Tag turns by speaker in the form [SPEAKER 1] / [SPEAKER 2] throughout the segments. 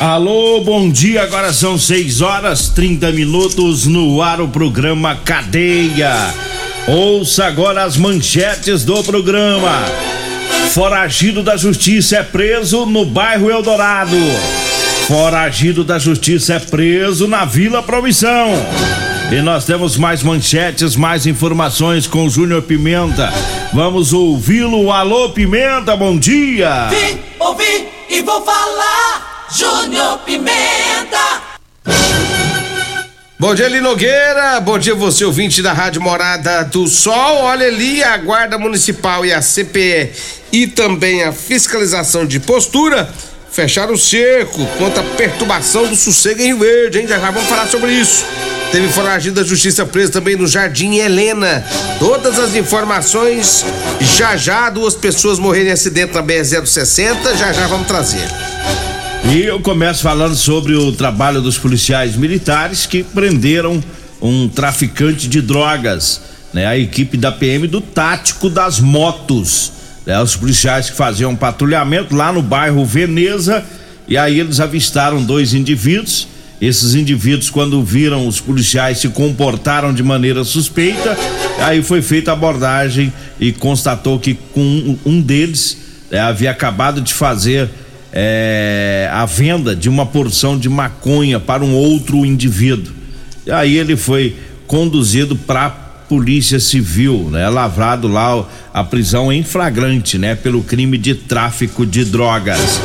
[SPEAKER 1] Alô, bom dia. Agora são 6 horas 30 minutos no ar o programa Cadeia. Ouça agora as manchetes do programa. Foragido da Justiça é preso no bairro Eldorado. Foragido da Justiça é preso na Vila Promissão. E nós temos mais manchetes, mais informações com o Júnior Pimenta. Vamos ouvi-lo. Alô, Pimenta, bom dia.
[SPEAKER 2] Vim, ouvi e vou falar. Júnior Pimenta.
[SPEAKER 3] Bom dia, Eli Nogueira. Bom dia, você ouvinte da Rádio Morada do Sol. Olha ali, a Guarda Municipal e a CPE e também a fiscalização de postura fecharam o cerco contra a perturbação do sossego em Rio Verde, hein? Já, já vamos falar sobre isso. Teve foragido da justiça preso também no Jardim Helena. Todas as informações já já, duas pessoas morreram em acidente na BR-060, já já vamos trazer.
[SPEAKER 1] E eu começo falando sobre o trabalho dos policiais militares que prenderam um traficante de drogas, né? A equipe da PM do Tático das Motos, né? Os policiais que faziam patrulhamento lá no bairro Veneza e aí eles avistaram dois indivíduos. Esses indivíduos, quando viram os policiais, se comportaram de maneira suspeita. Aí foi feita a abordagem e constatou que com um deles né, havia acabado de fazer é, a venda de uma porção de maconha para um outro indivíduo. E aí ele foi conduzido para Polícia Civil, né? Lavrado lá a prisão em flagrante, né? Pelo crime de tráfico de drogas.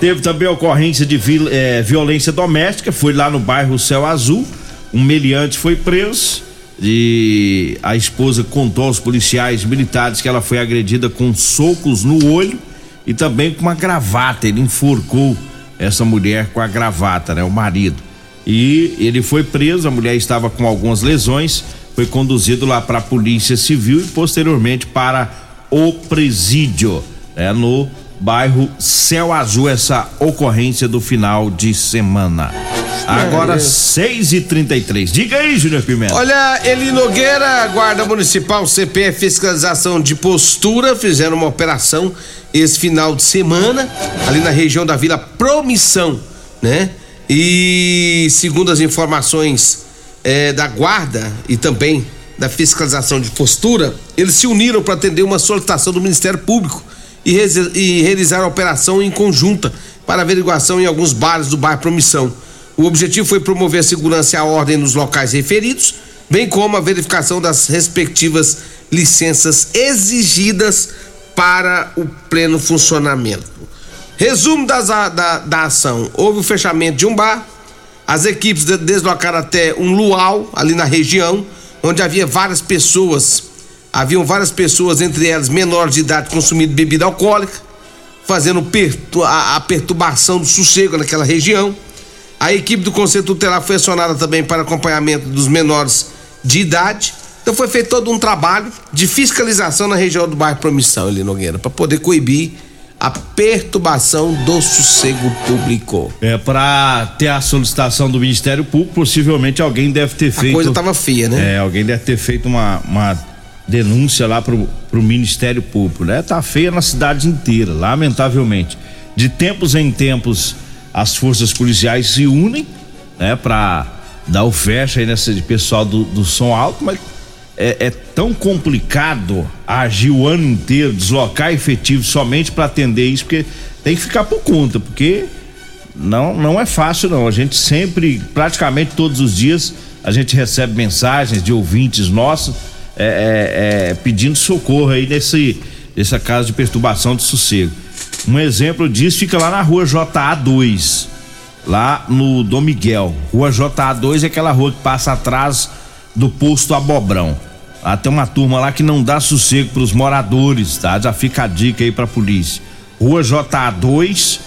[SPEAKER 1] Teve também ocorrência de é, violência doméstica, foi lá no bairro Céu Azul. Um meliante foi preso e a esposa contou aos policiais militares que ela foi agredida com socos no olho e também com uma gravata. Ele enforcou essa mulher com a gravata, né? O marido. E ele foi preso, a mulher estava com algumas lesões, foi conduzido lá para a Polícia Civil e posteriormente para o presídio, né? No bairro Céu Azul, essa ocorrência do final de semana. Agora, 6 e 33 Diga aí, Júnior Pimenta.
[SPEAKER 3] Olha, Eli Nogueira, Guarda Municipal, CPE, Fiscalização de Postura, fizeram uma operação esse final de semana, ali na região da Vila Promissão, né? E segundo as informações eh, da Guarda e também da Fiscalização de Postura, eles se uniram para atender uma solicitação do Ministério Público e, e realizar a operação em conjunta para averiguação em alguns bares do bairro Promissão. O objetivo foi promover a segurança e a ordem nos locais referidos, bem como a verificação das respectivas licenças exigidas para o pleno funcionamento. Resumo das da, da ação: houve o fechamento de um bar, as equipes de- deslocaram até um luau ali na região, onde havia várias pessoas, haviam várias pessoas, entre elas menores de idade, consumindo bebida alcoólica, fazendo a, a perturbação do sossego naquela região. A equipe do Conselho Tutelar foi acionada também para acompanhamento dos menores de idade. Então foi feito todo um trabalho de fiscalização na região do bairro Promissão, ali Nogueira, para poder coibir a perturbação do sossego público.
[SPEAKER 1] É, para ter a solicitação do Ministério Público, possivelmente alguém deve ter
[SPEAKER 3] A
[SPEAKER 1] feito.
[SPEAKER 3] coisa tava feia, né?
[SPEAKER 1] É, alguém deve ter feito uma, uma denúncia lá pro, pro Ministério Público, né? Tá feia na cidade inteira, lamentavelmente. De tempos em tempos, as forças policiais se unem, né? Pra dar o fecha aí nessa de pessoal do, do som alto, mas é, é tão complicado agir o ano inteiro, deslocar efetivo somente para atender isso, porque tem que ficar por conta, porque não, não é fácil não. A gente sempre, praticamente todos os dias, a gente recebe mensagens de ouvintes nossos é, é, é, pedindo socorro aí nesse, nessa casa de perturbação de sossego. Um exemplo disso fica lá na rua JA2, lá no Dom Miguel. Rua JA2 é aquela rua que passa atrás do posto Abobrão. Lá tem uma turma lá que não dá sossego para os moradores, tá? Já fica a dica aí pra polícia. Rua JA2,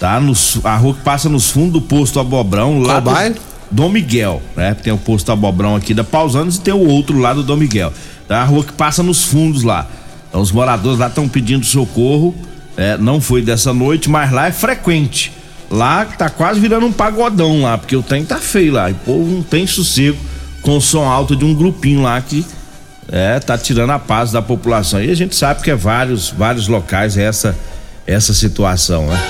[SPEAKER 1] tá? Nos, a rua que passa nos fundos do posto Abobrão, lá
[SPEAKER 3] Qual bairro?
[SPEAKER 1] Dom Miguel, né? Tem o posto Abobrão aqui da Pausanos e tem o outro lá do Dom Miguel. Tá? A rua que passa nos fundos lá. Então os moradores lá estão pedindo socorro. É, não foi dessa noite, mas lá é frequente. Lá tá quase virando um pagodão lá, porque o trem tá feio lá. E o povo não tem sossego com o som alto de um grupinho lá que é, tá tirando a paz da população. E a gente sabe que é vários, vários locais essa essa situação, né?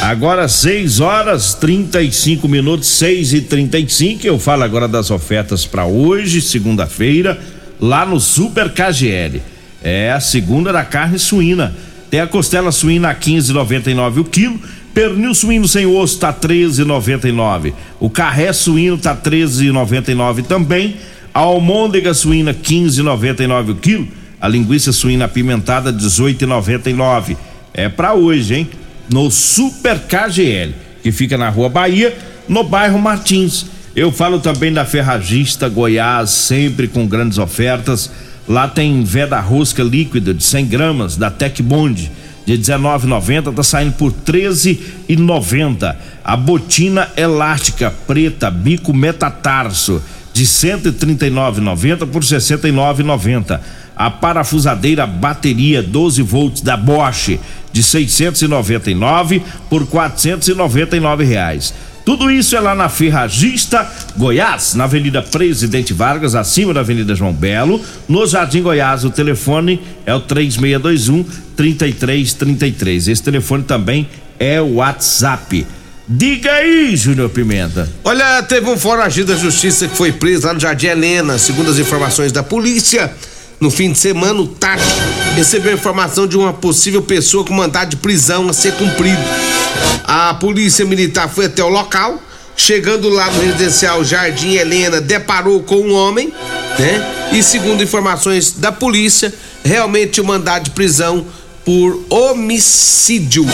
[SPEAKER 1] Agora 6 horas 35 minutos, 6 e 35 Eu falo agora das ofertas para hoje, segunda-feira, lá no Super KGL. É a segunda da carne suína. Tem a costela suína a 15,99 o quilo. Pernil suíno sem osso tá 13,99. O carré suíno tá 13,99 também. A almôndega suína 15,99 o quilo. A linguiça suína apimentada 18,99. É para hoje, hein? No Super KGL, que fica na Rua Bahia, no bairro Martins. Eu falo também da Ferragista Goiás, sempre com grandes ofertas. Lá tem veda rosca líquida de 100 gramas da Tec Bond de 19,90 tá saindo por 13,90. A botina elástica preta bico metatarso de 139,90 por 69,90. A parafusadeira bateria 12 volts da Bosch de 699 por 499 reais. Tudo isso é lá na Ferragista Goiás, na Avenida Presidente Vargas, acima da Avenida João Belo, no Jardim Goiás. O telefone é o 3621 3333. Esse telefone também é o WhatsApp. Diga aí, Júnior Pimenta.
[SPEAKER 3] Olha, teve um foragido da justiça que foi preso lá no Jardim Helena. Segundo as informações da polícia, no fim de semana, o TAC recebeu informação de uma possível pessoa com mandado de prisão a ser cumprido. A polícia militar foi até o local, chegando lá no residencial Jardim Helena, deparou com um homem, né? E segundo informações da polícia, realmente o mandado de prisão por homicídio.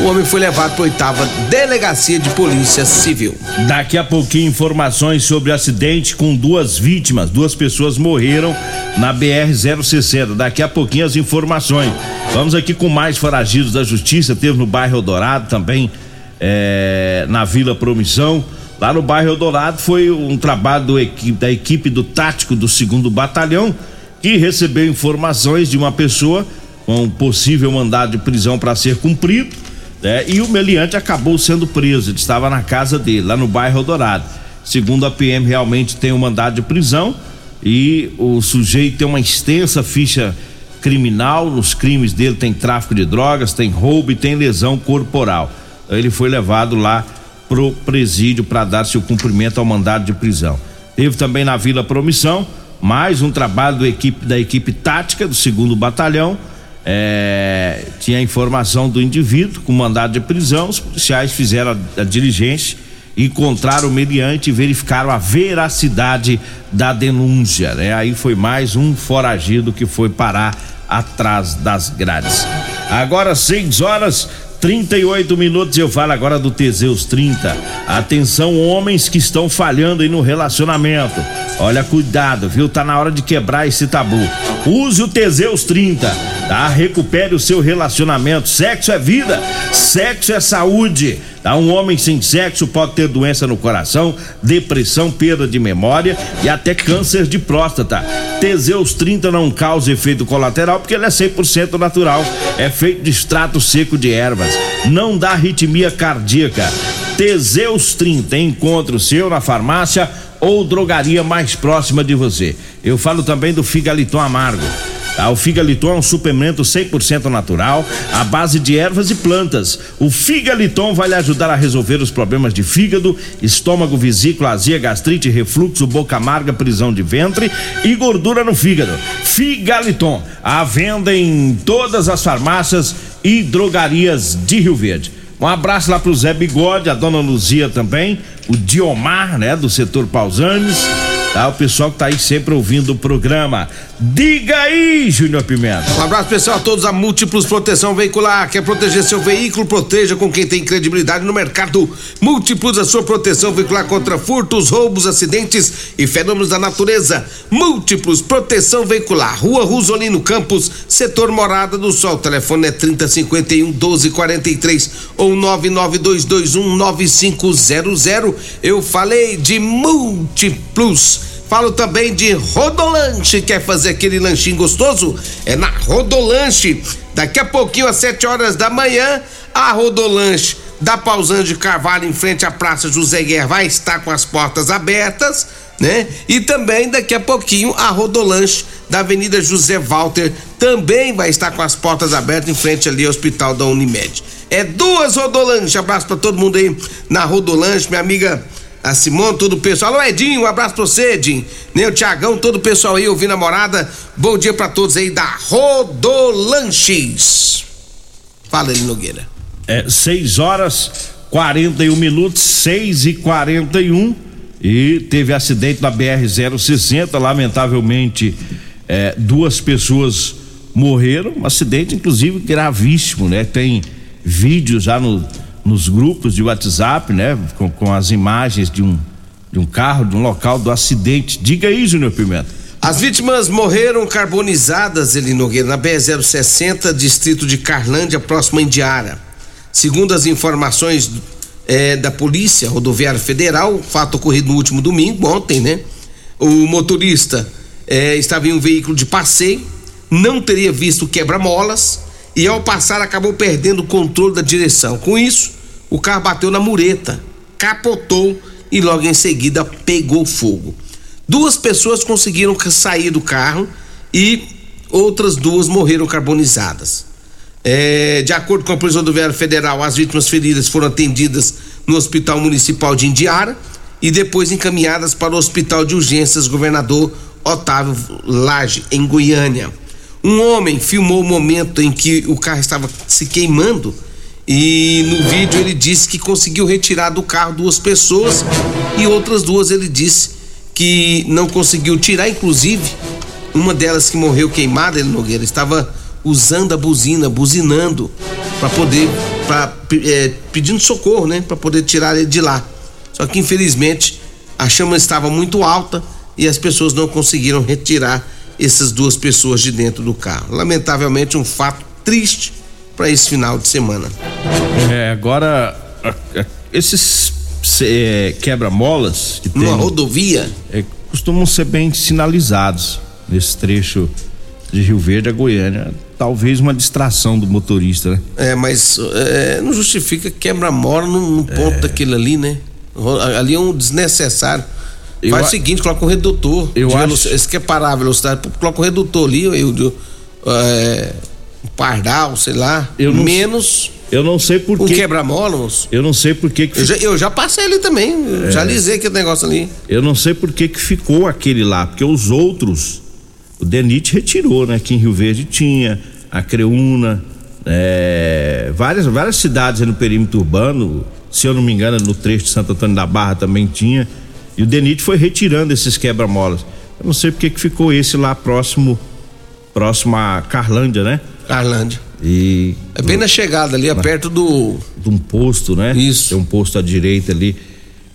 [SPEAKER 3] O homem foi levado para oitava delegacia de polícia civil.
[SPEAKER 1] Daqui a pouquinho informações sobre acidente com duas vítimas, duas pessoas morreram na BR 060. Daqui a pouquinho as informações. Vamos aqui com mais foragidos da justiça, teve no bairro Eldorado também, é, na Vila Promissão. Lá no bairro Eldorado foi um trabalho equipe, da equipe do tático do segundo batalhão que recebeu informações de uma pessoa com possível mandado de prisão para ser cumprido, né? E o meliante acabou sendo preso. Ele estava na casa dele, lá no bairro Eldorado. Segundo a PM, realmente tem um mandado de prisão e o sujeito tem uma extensa ficha criminal. Nos crimes dele tem tráfico de drogas, tem roubo e tem lesão corporal. Ele foi levado lá pro presídio para dar seu cumprimento ao mandado de prisão. Teve também na Vila Promissão mais um trabalho do equipe, da equipe tática do segundo batalhão é, tinha informação do indivíduo com mandado de prisão, os policiais fizeram a, a diligência, encontraram o mediante e verificaram a veracidade da denúncia. Né? Aí foi mais um foragido que foi parar atrás das grades. Agora 6 horas 38 minutos eu falo agora do Teseus 30. Atenção, homens que estão falhando aí no relacionamento. Olha, cuidado, viu? Tá na hora de quebrar esse tabu. Use o Teseus 30, tá? Recupere o seu relacionamento. Sexo é vida, sexo é saúde. Tá? Um homem sem sexo pode ter doença no coração, depressão, perda de memória e até câncer de próstata. Teseus 30 não causa efeito colateral porque ele é 100% natural. É feito de extrato seco de ervas. Não dá arritmia cardíaca. Teseus 30, encontre o seu na farmácia ou drogaria mais próxima de você. Eu falo também do Figaliton Amargo. Tá? O Figaliton é um suplemento 100% natural, à base de ervas e plantas. O Figaliton vai lhe ajudar a resolver os problemas de fígado, estômago, vesícula, azia, gastrite, refluxo, boca amarga, prisão de ventre e gordura no fígado. Figaliton, à venda em todas as farmácias e drogarias de Rio Verde. Um abraço lá pro Zé Bigode, a dona Luzia também, o Diomar, né, do setor Pausanes, tá? O pessoal que tá aí sempre ouvindo o programa. Diga aí, Júnior Pimenta.
[SPEAKER 3] Um abraço pessoal a todos a Múltiplos Proteção Veicular. Quer proteger seu veículo? Proteja com quem tem credibilidade no mercado. Múltiplos a sua proteção veicular contra furtos, roubos, acidentes e fenômenos da natureza. Múltiplos Proteção Veicular. Rua Rosolino Campos, setor Morada do Sol. O telefone é 3051 1243 ou 99221 9500. Eu falei de Múltiplos. Falo também de Rodolanche. Quer fazer aquele lanchinho gostoso? É na Rodolanche. Daqui a pouquinho, às 7 horas da manhã, a Rodolanche da Pausando de Carvalho, em frente à Praça José Guerra, vai estar com as portas abertas, né? E também, daqui a pouquinho, a Rodolanche da Avenida José Walter também vai estar com as portas abertas em frente ali ao Hospital da Unimed. É duas Rodolanche. Abraço para todo mundo aí na Rodolanche, minha amiga a Simone, todo o pessoal. Alô, Edinho, um abraço pra você, Edinho. Nem o Tiagão, todo o pessoal aí ouvindo a morada. Bom dia pra todos aí da Rodolanches. Fala aí, Nogueira.
[SPEAKER 1] É 6 horas 41 minutos, 6 e 41 e teve acidente na BR-060. Lamentavelmente, é, duas pessoas morreram. Um acidente, inclusive, gravíssimo, né? Tem vídeos já no nos grupos de WhatsApp, né? Com, com as imagens de um, de um carro, de um local do acidente. Diga aí, Júnior Pimenta.
[SPEAKER 3] As vítimas morreram carbonizadas, Eli Nogueira, na BR-060, distrito de Carlândia, próximo a Indiara. Segundo as informações é, da Polícia Rodoviária Federal, fato ocorrido no último domingo, ontem, né? O motorista é, estava em um veículo de passeio, não teria visto quebra-molas e ao passar acabou perdendo o controle da direção. Com isso, o carro bateu na mureta, capotou e logo em seguida pegou fogo. Duas pessoas conseguiram sair do carro e outras duas morreram carbonizadas. É, de acordo com a Polícia Rodoviária Federal, as vítimas feridas foram atendidas no Hospital Municipal de Indiara e depois encaminhadas para o Hospital de Urgências Governador Otávio Lage, em Goiânia. Um homem filmou o momento em que o carro estava se queimando e no vídeo ele disse que conseguiu retirar do carro duas pessoas e outras duas ele disse que não conseguiu tirar, inclusive uma delas que morreu queimada, ele Nogueira, estava usando a buzina, buzinando para poder, pra, é, pedindo socorro, né, para poder tirar ele de lá. Só que infelizmente a chama estava muito alta e as pessoas não conseguiram retirar essas duas pessoas de dentro do carro. Lamentavelmente, um fato triste para esse final de semana.
[SPEAKER 1] É, agora, esses é, quebra-molas que tem.
[SPEAKER 3] Numa rodovia?
[SPEAKER 1] É, costumam ser bem sinalizados nesse trecho de Rio Verde a Goiânia. Talvez uma distração do motorista, né?
[SPEAKER 3] É, mas é, não justifica quebra-mola no, no ponto é. daquele ali, né? Ali é um desnecessário. Eu Faz a... o seguinte, coloca um redutor.
[SPEAKER 1] Eu acho.
[SPEAKER 3] Esse que é parar a velocidade, coloca um redutor ali, eu, eu, é, um pardal, sei lá.
[SPEAKER 1] Eu
[SPEAKER 3] não, menos.
[SPEAKER 1] Eu não sei por
[SPEAKER 3] que. Um quebra-mola,
[SPEAKER 1] Eu não sei por que.
[SPEAKER 3] que eu, já, eu, já, passei ali também. É. Já lisei aquele negócio ali.
[SPEAKER 1] Eu não sei por que, que ficou aquele lá, porque os outros. O Denit retirou, né? Aqui em Rio Verde tinha, a Creúna, é, várias, várias cidades no perímetro urbano, se eu não me engano, no trecho de Santo Antônio da Barra também tinha. E o DENIT foi retirando esses quebra-molas. Eu não sei porque que ficou esse lá próximo próximo a Carlândia, né?
[SPEAKER 3] Carlândia.
[SPEAKER 1] E
[SPEAKER 3] é bem na chegada ali, é perto do
[SPEAKER 1] de um posto, né?
[SPEAKER 3] Isso.
[SPEAKER 1] Tem um posto à direita ali.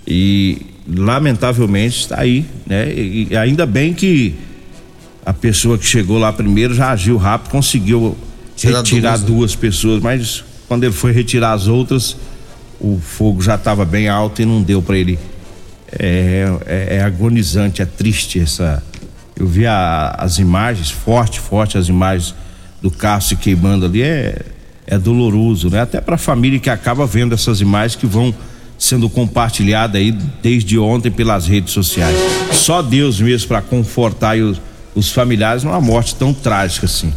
[SPEAKER 1] E lamentavelmente está aí, né? E, ainda bem que a pessoa que chegou lá primeiro já agiu rápido, conseguiu Tirar retirar duas, duas né? pessoas, mas quando ele foi retirar as outras, o fogo já estava bem alto e não deu para ele é, é, é, agonizante, é triste essa. Eu vi a, as imagens, forte, forte as imagens do carro se queimando ali, é, é doloroso, né? Até para a família que acaba vendo essas imagens que vão sendo compartilhadas aí desde ontem pelas redes sociais. Só Deus mesmo para confortar os, os familiares numa morte tão trágica assim.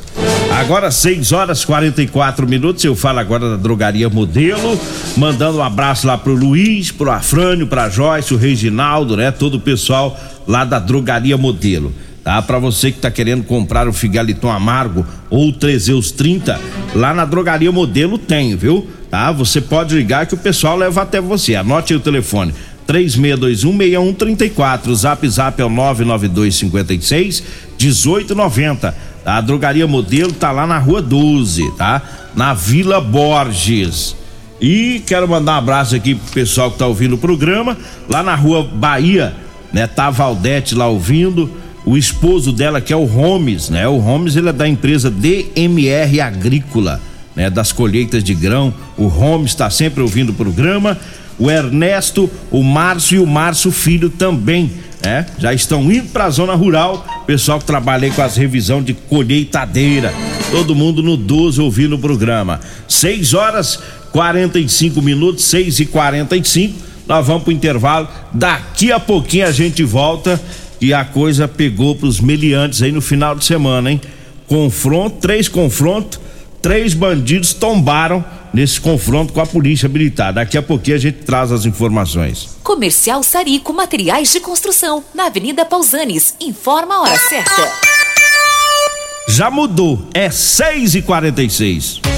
[SPEAKER 1] Agora 6 horas 44 minutos. Eu falo agora da drogaria Modelo, mandando um abraço lá pro Luiz, pro Afrânio, pra Joyce, o Reginaldo, né? Todo o pessoal lá da drogaria Modelo. Tá? Para você que tá querendo comprar o Figaliton amargo ou o Trezeus 30, lá na Drogaria Modelo tem, viu? Tá? Você pode ligar que o pessoal leva até você. Anote aí o telefone. 36216134. O Zap Zap é o 99256 1890. A Drogaria Modelo tá lá na Rua 12, tá? Na Vila Borges. E quero mandar um abraço aqui pro pessoal que tá ouvindo o programa, lá na Rua Bahia, né? Tá Valdete lá ouvindo o esposo dela, que é o Holmes, né? O Holmes, ele é da empresa DMR Agrícola, né? Das colheitas de grão. O Holmes está sempre ouvindo o programa. O Ernesto, o Márcio e o Márcio Filho também, né? Já estão indo para a zona rural. Pessoal que trabalha aí com as revisão de colheitadeira. Todo mundo no 12 ouvindo o programa. 6 horas 45 minutos, 6 e 45 Nós vamos pro intervalo. Daqui a pouquinho a gente volta e a coisa pegou pros meliantes aí no final de semana, hein? Confronto, três confrontos, três bandidos tombaram nesse confronto com a polícia militar. Daqui a pouquinho a gente traz as informações.
[SPEAKER 4] Comercial Sarico Materiais de Construção, na Avenida Pausanes. Informa a hora certa.
[SPEAKER 1] Já mudou, é 6 e 46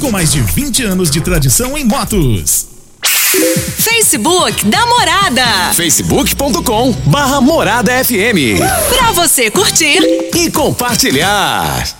[SPEAKER 5] com mais de 20 anos de tradição em motos.
[SPEAKER 4] Facebook da Morada.
[SPEAKER 6] facebook.com barra Morada FM.
[SPEAKER 4] Pra você curtir
[SPEAKER 6] e compartilhar.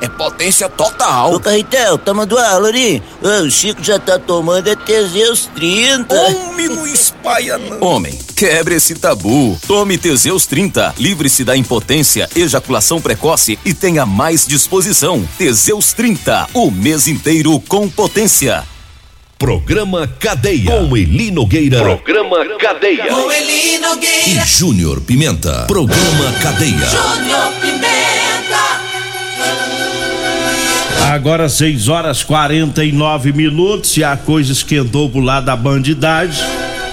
[SPEAKER 7] é potência total.
[SPEAKER 8] Ô, Carretel, tá mandando aula ali? o Chico já tá tomando é Teseus 30.
[SPEAKER 7] Homem, não espalha não.
[SPEAKER 6] Homem, quebre esse tabu. Tome Teseus 30. Livre-se da impotência, ejaculação precoce e tenha mais disposição. Teseus 30. O mês inteiro com potência.
[SPEAKER 9] Programa Cadeia. Com Eli Nogueira.
[SPEAKER 6] Programa Cadeia.
[SPEAKER 2] Com Eli Nogueira.
[SPEAKER 9] E Júnior Pimenta. Programa Cadeia.
[SPEAKER 2] Júnior Pimenta.
[SPEAKER 1] Agora 6 horas 49 minutos e a coisa esquentou pro lado da bandidagem.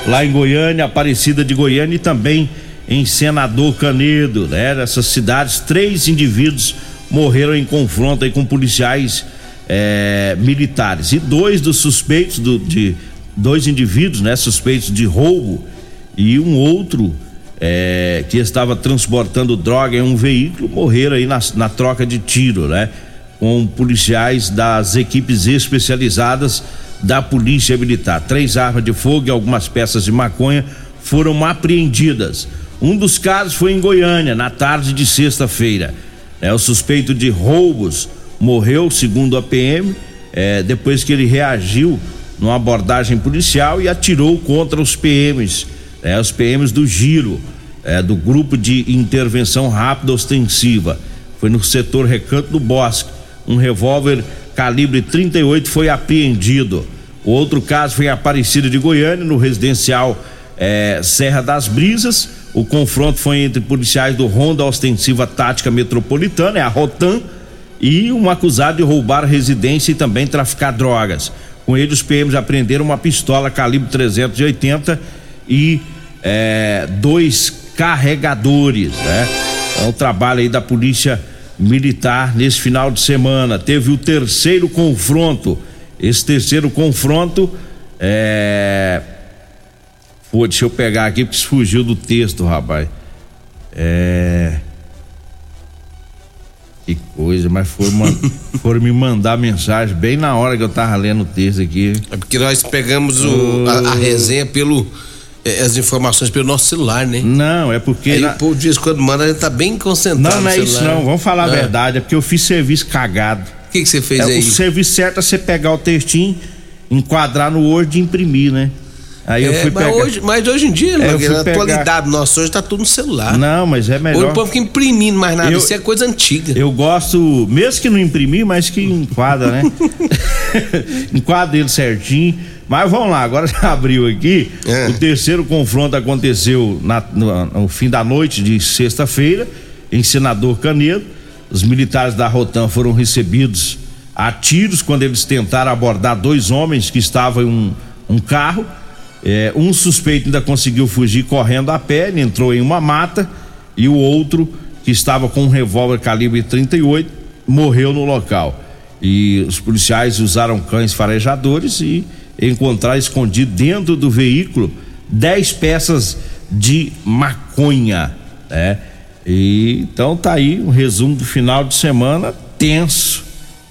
[SPEAKER 1] Lá em Goiânia, Aparecida de Goiânia e também em Senador Canedo, né? Nessas cidades, três indivíduos morreram em confronto com policiais é, militares. E dois dos suspeitos do, de dois indivíduos, né? Suspeitos de roubo e um outro é, que estava transportando droga em um veículo morreram aí na, na troca de tiro, né? Com policiais das equipes especializadas da Polícia Militar. Três armas de fogo e algumas peças de maconha foram apreendidas. Um dos casos foi em Goiânia, na tarde de sexta-feira. É, o suspeito de roubos morreu, segundo a PM, é, depois que ele reagiu numa abordagem policial e atirou contra os PMs, é, os PMs do Giro, é, do Grupo de Intervenção Rápida Ostensiva. Foi no setor Recanto do Bosque. Um revólver calibre 38 foi apreendido. O outro caso foi em Aparecida de Goiânia, no residencial é, Serra das Brisas. O confronto foi entre policiais do Ronda Ostensiva Tática Metropolitana, é a Rotan, e um acusado de roubar residência e também traficar drogas. Com ele, os PMs apreenderam uma pistola calibre 380 e é, dois carregadores, né? É o trabalho aí da polícia militar nesse final de semana. Teve o terceiro confronto. Esse terceiro confronto é. Pô, deixa eu pegar aqui porque fugiu do texto, rapaz. É. Que coisa, mas foram, foram me mandar mensagem bem na hora que eu tava lendo o texto aqui.
[SPEAKER 3] É porque nós pegamos o, a, a resenha pelo as informações pelo nosso celular, né?
[SPEAKER 1] Não, é porque.
[SPEAKER 3] Aí na... povo diz quando manda, ele tá bem concentrado.
[SPEAKER 1] Não, não é isso, não. Vamos falar não. a verdade. É porque eu fiz serviço cagado.
[SPEAKER 3] O que, que você fez
[SPEAKER 1] é,
[SPEAKER 3] aí?
[SPEAKER 1] O serviço certo é você pegar o textinho, enquadrar no Word e imprimir, né? Aí
[SPEAKER 3] é,
[SPEAKER 1] eu fui
[SPEAKER 3] mas,
[SPEAKER 1] pegar...
[SPEAKER 3] hoje, mas hoje em dia,
[SPEAKER 1] é,
[SPEAKER 3] na
[SPEAKER 1] pegar...
[SPEAKER 3] atualidade nossa, hoje tá tudo no celular.
[SPEAKER 1] Não, mas é melhor.
[SPEAKER 3] Hoje o povo fica imprimindo mais nada, eu, isso é coisa antiga.
[SPEAKER 1] Eu gosto, mesmo que não imprimir, mas que enquadra, né? enquadra ele certinho. Mas vamos lá, agora já abriu aqui. É. O terceiro confronto aconteceu na, no, no fim da noite de sexta-feira, em Senador Canedo. Os militares da Rotan foram recebidos a tiros quando eles tentaram abordar dois homens que estavam em um, um carro. É, um suspeito ainda conseguiu fugir correndo a pé, ele entrou em uma mata e o outro, que estava com um revólver calibre 38, morreu no local. E os policiais usaram cães farejadores e encontraram escondido dentro do veículo 10 peças de maconha, né? E então tá aí um resumo do final de semana tenso,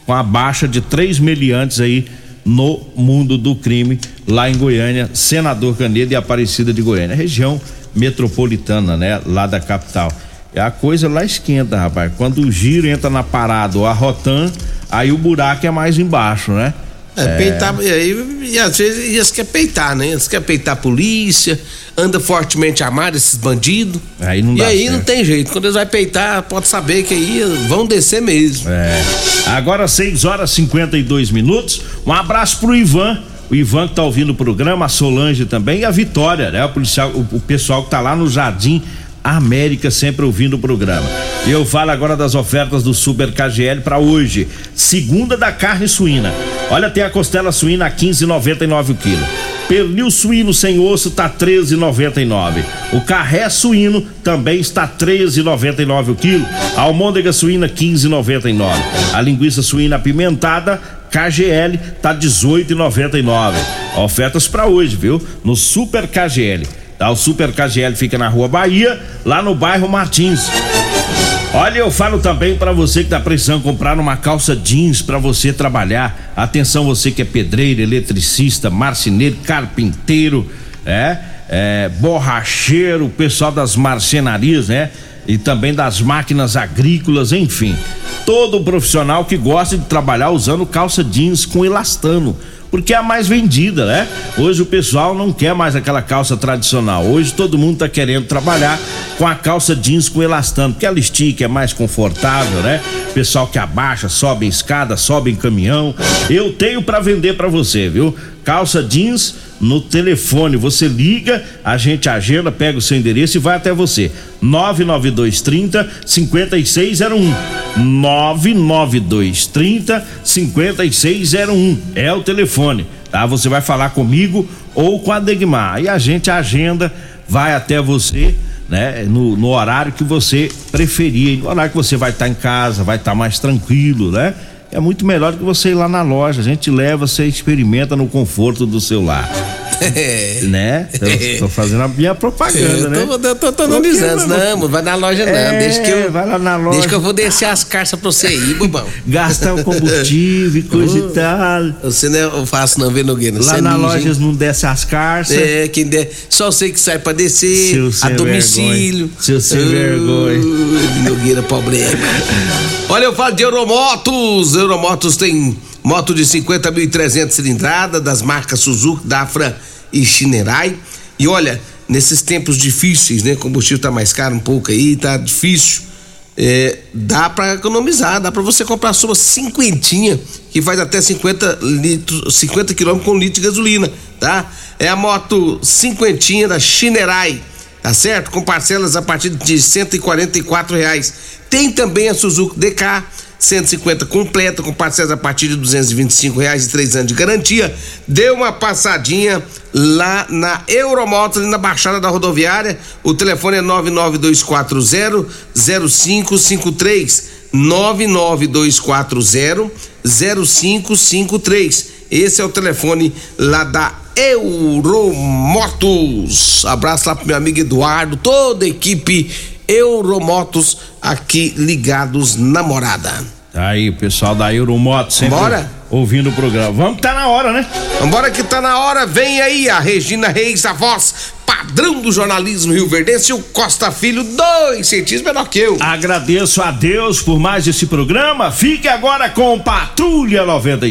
[SPEAKER 1] com a baixa de três meliantes aí no mundo do crime lá em Goiânia, Senador Canedo e Aparecida de Goiânia, região metropolitana, né, lá da capital. É a coisa lá esquenta, rapaz. Quando o giro entra na parada ou a rotan, aí o buraco é mais embaixo, né?
[SPEAKER 3] É, é. peitar, e, aí, e às vezes eles querem peitar, né? Eles querem peitar a polícia, anda fortemente armado esses bandidos.
[SPEAKER 1] Aí não dá
[SPEAKER 3] E aí
[SPEAKER 1] certo.
[SPEAKER 3] não tem jeito. Quando eles vão peitar, pode saber que aí vão descer mesmo.
[SPEAKER 1] É. Agora 6 horas e 52 minutos. Um abraço pro Ivan. O Ivan que tá ouvindo o programa, a Solange também e a Vitória, né? O policial, o, o pessoal que tá lá no Jardim América sempre ouvindo o programa. Eu falo agora das ofertas do Super KGL para hoje. Segunda da carne suína. Olha, tem a costela suína a 15,99 o quilo. Pernil suíno sem osso tá 13,99. O carré suíno também está 13,99 o quilo. A almôndega suína 15,99. A linguiça suína apimentada KGL tá 18,99. Ofertas para hoje, viu? No Super KGL. Tá? O Super KGL fica na Rua Bahia, lá no bairro Martins. Olha, eu falo também para você que tá precisando comprar uma calça jeans para você trabalhar. Atenção, você que é pedreiro, eletricista, marceneiro, carpinteiro, é, é borracheiro, pessoal das marcenarias, né? E também das máquinas agrícolas, enfim. Todo profissional que gosta de trabalhar usando calça jeans com elastano porque é a mais vendida, né? Hoje o pessoal não quer mais aquela calça tradicional. Hoje todo mundo tá querendo trabalhar com a calça jeans com elastano, porque ela estica, é mais confortável, né? Pessoal que abaixa, sobe em escada, sobe em caminhão. Eu tenho para vender para você, viu? Calça jeans no telefone. Você liga, a gente agenda, pega o seu endereço e vai até você. 99230 5601. 99230 5601 é o telefone, tá? Você vai falar comigo ou com a Degmar. E a gente agenda, vai até você, né? No, no horário que você preferir, no horário que você vai estar tá em casa, vai estar tá mais tranquilo, né? É muito melhor do que você ir lá na loja. A gente leva, você experimenta no conforto do seu lar. né? Eu tô fazendo a minha propaganda,
[SPEAKER 3] É,
[SPEAKER 1] né?
[SPEAKER 3] tô, tô, tô, tô analisando. Não, não vai na loja não.
[SPEAKER 1] É,
[SPEAKER 3] deixa que eu.
[SPEAKER 1] vai lá na loja.
[SPEAKER 3] Deixa que eu vou descer as carças pra você ir, bobão.
[SPEAKER 1] Gastar o combustível e coisa e tal.
[SPEAKER 3] Você não é fácil não, vê Nogueira.
[SPEAKER 1] Lá
[SPEAKER 3] é
[SPEAKER 1] na loja
[SPEAKER 3] hein?
[SPEAKER 1] não descem as carças.
[SPEAKER 3] É, quem der. Só sei que sai pra descer,
[SPEAKER 1] Seu
[SPEAKER 3] a domicílio.
[SPEAKER 1] vergonha. Seu sem
[SPEAKER 3] Ah,
[SPEAKER 1] vergonha.
[SPEAKER 3] Nogueira problema. Olha, eu falo de Euromotos. Euromotos tem moto de 50.300 cilindrada das marcas Suzuki, Dafra e Shinerai. E olha, nesses tempos difíceis, né? Combustível tá mais caro um pouco aí, tá difícil. É, dá pra economizar, dá pra você comprar sua cinquentinha, que faz até 50 litros, 50 quilômetros com litro de gasolina, tá? É a moto cinquentinha da Shinerai, tá certo? Com parcelas a partir de 144 reais. Tem também a Suzuki DK 150 completa com parcelas a partir de 225 reais e três anos de garantia. Dê uma passadinha lá na Euromoto, ali na Baixada da Rodoviária. O telefone é 99240 0553 99240 0553. Esse é o telefone lá da Euromotos. Abraço lá pro meu amigo Eduardo, toda a equipe Euromotos aqui ligados na morada.
[SPEAKER 1] Tá aí, pessoal da Euromoto sempre
[SPEAKER 3] Bora?
[SPEAKER 1] ouvindo o programa. Vamos que tá na hora, né?
[SPEAKER 3] Vambora que tá na hora, vem aí a Regina Reis, a voz padrão do jornalismo Rio Verdense o Costa Filho, dois centímetros menor que eu.
[SPEAKER 1] Agradeço a Deus por mais esse programa. Fique agora com Patrulha 96.